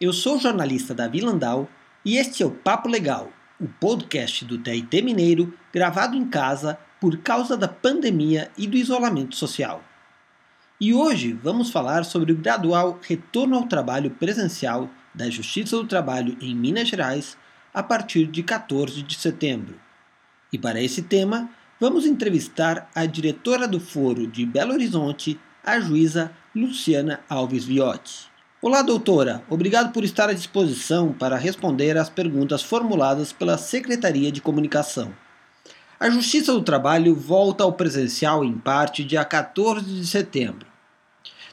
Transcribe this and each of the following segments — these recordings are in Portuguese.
Eu sou o jornalista Davi Landau e este é o Papo Legal, o podcast do TIT Mineiro gravado em casa por causa da pandemia e do isolamento social. E hoje vamos falar sobre o gradual retorno ao trabalho presencial da Justiça do Trabalho em Minas Gerais a partir de 14 de setembro. E para esse tema, vamos entrevistar a diretora do Foro de Belo Horizonte, a juíza Luciana Alves Viotti. Olá, doutora. Obrigado por estar à disposição para responder às perguntas formuladas pela Secretaria de Comunicação. A Justiça do Trabalho volta ao presencial em parte dia 14 de setembro.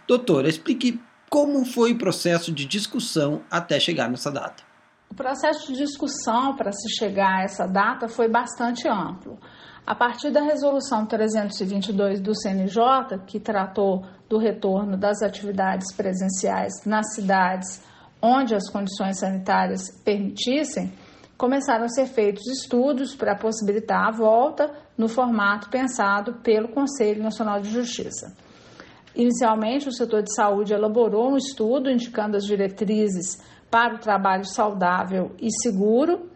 Doutora, explique como foi o processo de discussão até chegar nessa data. O processo de discussão para se chegar a essa data foi bastante amplo. A partir da resolução 322 do CNJ, que tratou do retorno das atividades presenciais nas cidades onde as condições sanitárias permitissem, começaram a ser feitos estudos para possibilitar a volta no formato pensado pelo Conselho Nacional de Justiça. Inicialmente, o setor de saúde elaborou um estudo indicando as diretrizes para o trabalho saudável e seguro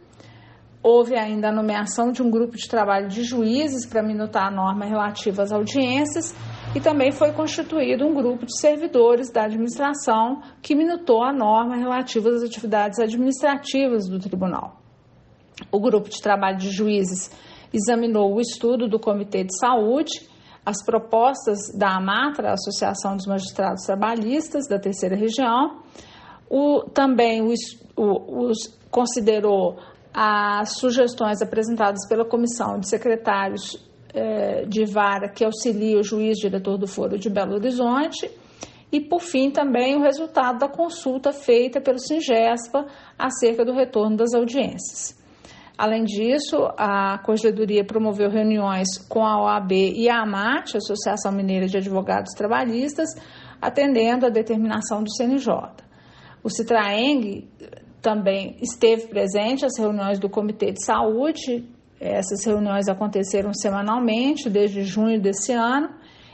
Houve ainda a nomeação de um grupo de trabalho de juízes para minutar a norma relativa às audiências e também foi constituído um grupo de servidores da administração que minutou a norma relativa às atividades administrativas do tribunal. O grupo de trabalho de juízes examinou o estudo do Comitê de Saúde, as propostas da AMATRA, Associação dos Magistrados Trabalhistas da Terceira Região, o, também o, o, considerou as sugestões apresentadas pela Comissão de Secretários de Vara, que auxilia o juiz diretor do Foro de Belo Horizonte, e, por fim, também o resultado da consulta feita pelo Singespa acerca do retorno das audiências. Além disso, a Corregedoria promoveu reuniões com a OAB e a AMAT, Associação Mineira de Advogados Trabalhistas, atendendo à determinação do CNJ. O Citraeng também esteve presente às reuniões do Comitê de Saúde. Essas reuniões aconteceram semanalmente desde junho desse ano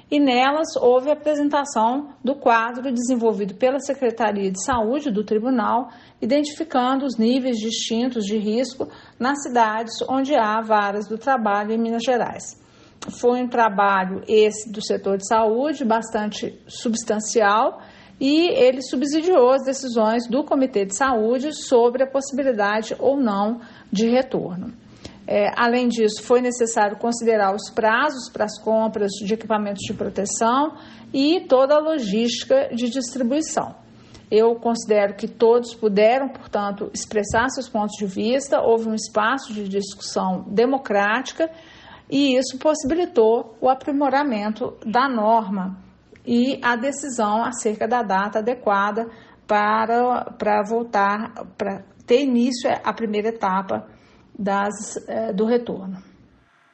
e nelas houve a apresentação do quadro desenvolvido pela Secretaria de Saúde do Tribunal, identificando os níveis distintos de risco nas cidades onde há varas do trabalho em Minas Gerais. Foi um trabalho esse do setor de saúde bastante substancial e ele subsidiou as decisões do Comitê de Saúde sobre a possibilidade ou não de retorno. É, além disso, foi necessário considerar os prazos para as compras de equipamentos de proteção e toda a logística de distribuição. Eu considero que todos puderam, portanto, expressar seus pontos de vista, houve um espaço de discussão democrática e isso possibilitou o aprimoramento da norma e a decisão acerca da data adequada para, para voltar, para ter início a primeira etapa das, eh, do retorno.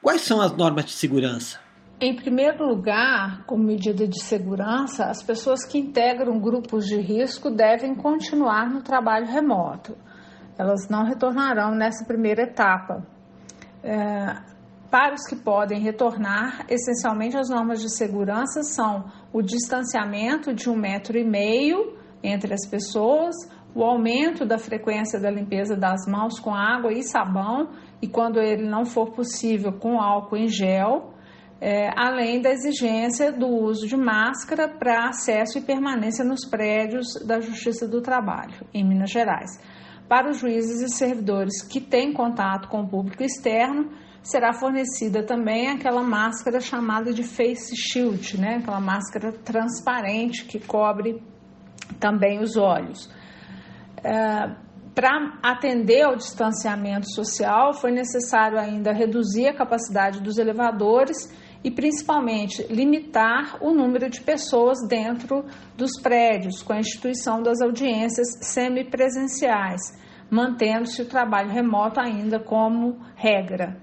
Quais são as normas de segurança? Em primeiro lugar, como medida de segurança, as pessoas que integram grupos de risco devem continuar no trabalho remoto. Elas não retornarão nessa primeira etapa. É, para os que podem retornar, essencialmente as normas de segurança são o distanciamento de um metro e meio entre as pessoas, o aumento da frequência da limpeza das mãos com água e sabão, e quando ele não for possível, com álcool em gel, é, além da exigência do uso de máscara para acesso e permanência nos prédios da Justiça do Trabalho, em Minas Gerais. Para os juízes e servidores que têm contato com o público externo, será fornecida também aquela máscara chamada de face shield, né? aquela máscara transparente que cobre também os olhos. É, Para atender ao distanciamento social, foi necessário ainda reduzir a capacidade dos elevadores e principalmente limitar o número de pessoas dentro dos prédios, com a instituição das audiências semipresenciais, mantendo-se o trabalho remoto ainda como regra.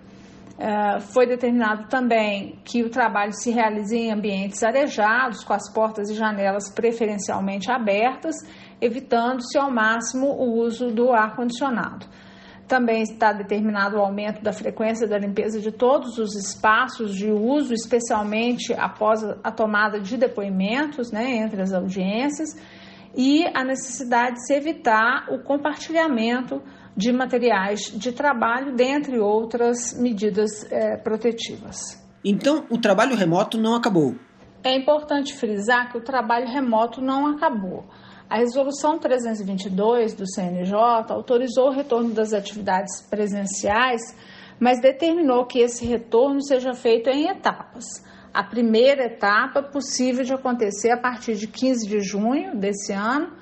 Uh, foi determinado também que o trabalho se realize em ambientes arejados, com as portas e janelas preferencialmente abertas, evitando-se ao máximo o uso do ar-condicionado. Também está determinado o aumento da frequência da limpeza de todos os espaços de uso, especialmente após a tomada de depoimentos né, entre as audiências, e a necessidade de se evitar o compartilhamento de materiais de trabalho, dentre outras medidas é, protetivas. Então, o trabalho remoto não acabou. É importante frisar que o trabalho remoto não acabou. A Resolução 322 do CNJ autorizou o retorno das atividades presenciais, mas determinou que esse retorno seja feito em etapas. A primeira etapa possível de acontecer a partir de 15 de junho desse ano,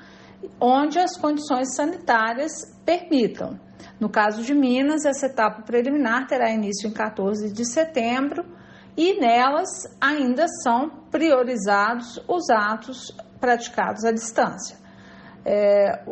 onde as condições sanitárias permitam. No caso de Minas, essa etapa preliminar terá início em 14 de setembro e nelas ainda são priorizados os atos praticados à distância. É,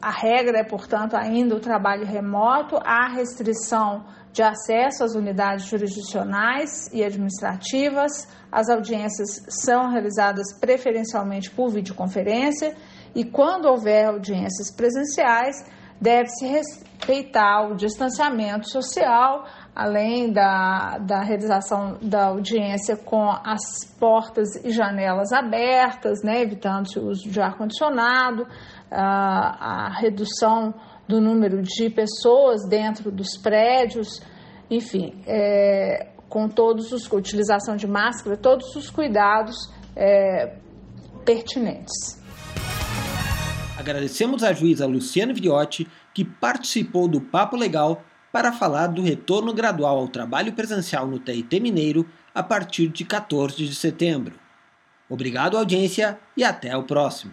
a regra é, portanto, ainda o trabalho remoto, há restrição de acesso às unidades jurisdicionais e administrativas, as audiências são realizadas preferencialmente por videoconferência e, quando houver audiências presenciais, deve-se respeitar o distanciamento social, além da, da realização da audiência com as portas e janelas abertas, né, evitando-se o uso de ar-condicionado, a, a redução do número de pessoas dentro dos prédios, enfim, é, com todos os utilização de máscara, todos os cuidados é, pertinentes. Agradecemos à juíza Luciana Viotti, que participou do Papo Legal para falar do retorno gradual ao trabalho presencial no TIT Mineiro a partir de 14 de setembro. Obrigado, audiência, e até o próximo.